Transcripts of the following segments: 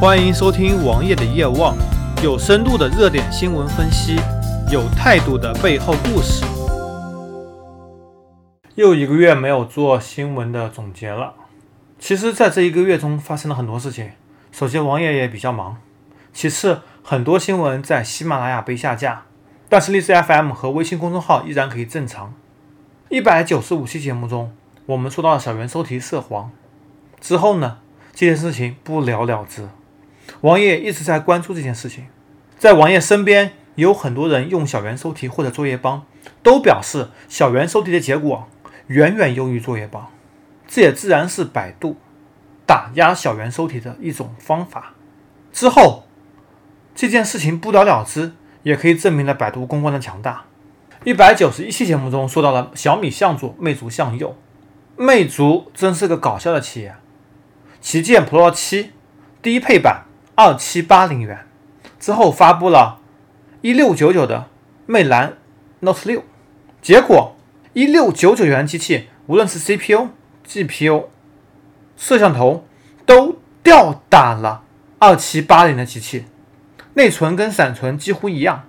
欢迎收听王爷的夜望，有深度的热点新闻分析，有态度的背后故事。又一个月没有做新闻的总结了。其实，在这一个月中发生了很多事情。首先，王爷也比较忙；其次，很多新闻在喜马拉雅被下架，但是荔枝 FM 和微信公众号依然可以正常。一百九十五期节目中，我们说到小猿收题涉黄之后呢，这件事情不了了之。王爷一直在关注这件事情，在王爷身边有很多人用小猿搜题或者作业帮，都表示小猿搜题的结果远远优于作业帮，这也自然是百度打压小猿搜题的一种方法。之后这件事情不了了之，也可以证明了百度公关的强大。一百九十一期节目中说到了小米向左，魅族向右，魅族真是个搞笑的企业，旗舰 Pro 七低配版。二七八零元之后发布了一六九九的魅蓝 Note 六，结果一六九九元机器无论是 CPU、GPU、摄像头都吊打了二七八零的机器，内存跟闪存几乎一样，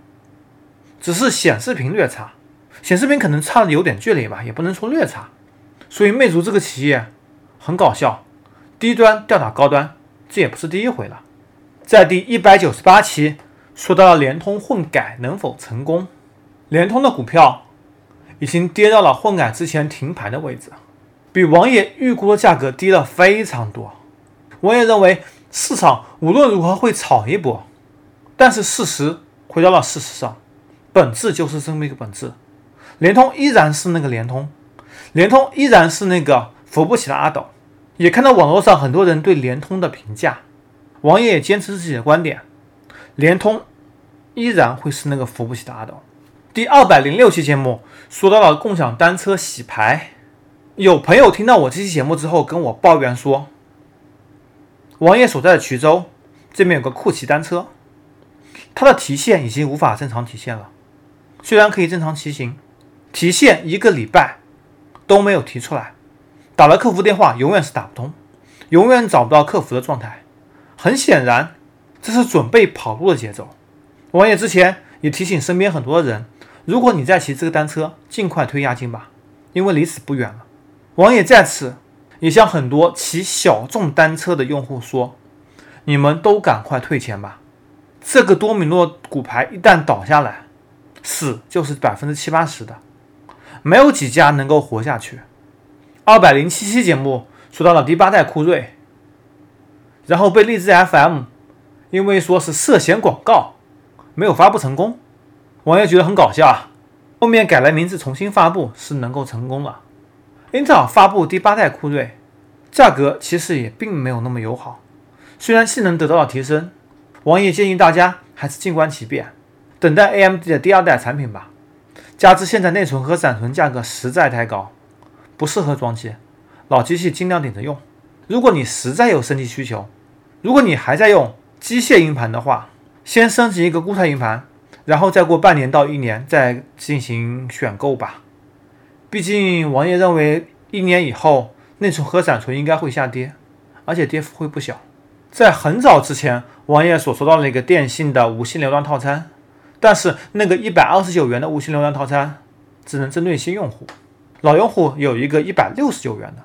只是显示屏略差，显示屏可能差的有点距离吧，也不能说略差，所以魅族这个企业很搞笑，低端吊打高端，这也不是第一回了。在第一百九十八期说到了联通混改能否成功，联通的股票已经跌到了混改之前停牌的位置，比王爷预估的价格低了非常多。王爷认为市场无论如何会炒一波，但是事实回到了事实上，本质就是这么一个本质，联通依然是那个联通，联通依然是那个扶不起的阿斗。也看到网络上很多人对联通的评价。王爷也坚持自己的观点，联通依然会是那个扶不起的阿斗。第二百零六期节目说到了共享单车洗牌，有朋友听到我这期节目之后跟我抱怨说，王爷所在的衢州这边有个酷骑单车，它的提现已经无法正常提现了，虽然可以正常骑行，提现一个礼拜都没有提出来，打了客服电话永远是打不通，永远找不到客服的状态。很显然，这是准备跑路的节奏。王爷之前也提醒身边很多人，如果你在骑这个单车，尽快退押金吧，因为离死不远了。王爷在此也向很多骑小众单车的用户说，你们都赶快退钱吧。这个多米诺骨牌一旦倒下来，死就是百分之七八十的，没有几家能够活下去。二百零七期节目说到了第八代酷睿。然后被荔枝 FM 因为说是涉嫌广告，没有发布成功，网友觉得很搞笑啊。后面改了名字重新发布是能够成功了。英特尔发布第八代酷睿，价格其实也并没有那么友好，虽然性能得到了提升，王爷建议大家还是静观其变，等待 AMD 的第二代产品吧。加之现在内存和闪存价格实在太高，不适合装机，老机器尽量顶着用。如果你实在有升级需求，如果你还在用机械硬盘的话，先升级一个固态硬盘，然后再过半年到一年再进行选购吧。毕竟王爷认为一年以后内存和闪存应该会下跌，而且跌幅会不小。在很早之前，王爷所说到那个电信的无线流量套餐，但是那个一百二十九元的无线流量套餐只能针对新用户，老用户有一个一百六十九元的。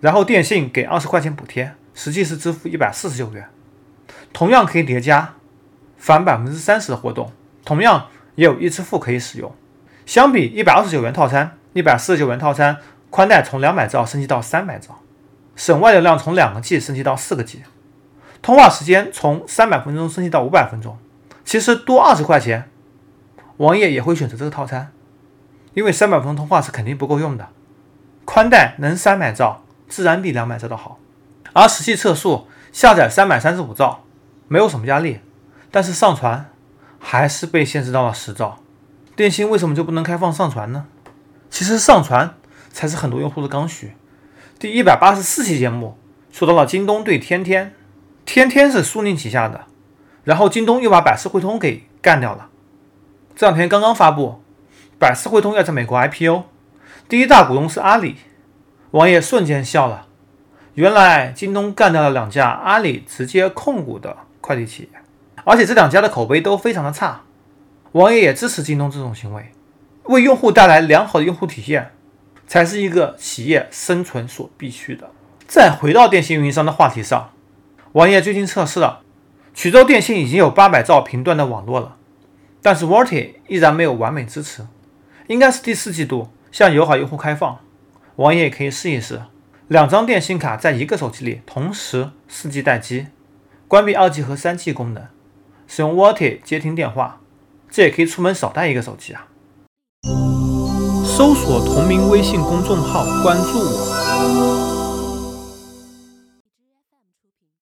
然后电信给二十块钱补贴，实际是支付一百四十九元，同样可以叠加返百分之三十的活动，同样也有一支付可以使用。相比一百二十九元套餐，一百四十九元套餐宽带从两百兆升级到三百兆，省外流量从两个 G 升级到四个 G，通话时间从三百分钟升级到五百分钟。其实多二十块钱，网页也会选择这个套餐，因为三百分钟通话是肯定不够用的，宽带能三百兆。自然比两百兆的好，而实际测速下载三百三十五兆，没有什么压力，但是上传还是被限制到了十兆。电信为什么就不能开放上传呢？其实上传才是很多用户的刚需。第一百八十四期节目说到了京东对天天，天天是苏宁旗下的，然后京东又把百世汇通给干掉了。这两天刚刚发布，百世汇通要在美国 IPO，第一大股东是阿里。王爷瞬间笑了，原来京东干掉了两家阿里直接控股的快递企业，而且这两家的口碑都非常的差。王爷也支持京东这种行为，为用户带来良好的用户体验，才是一个企业生存所必须的。再回到电信运营商的话题上，王爷最近测试了衢州电信已经有八百兆频段的网络了，但是 Vorte 依然没有完美支持，应该是第四季度向友好用户开放。王爷也可以试一试，两张电信卡在一个手机里同时 4G 待机，关闭 2G 和 3G 功能，使用 Vota 接听电话。这也可以出门少带一个手机啊！搜索同名微信公众号，关注我。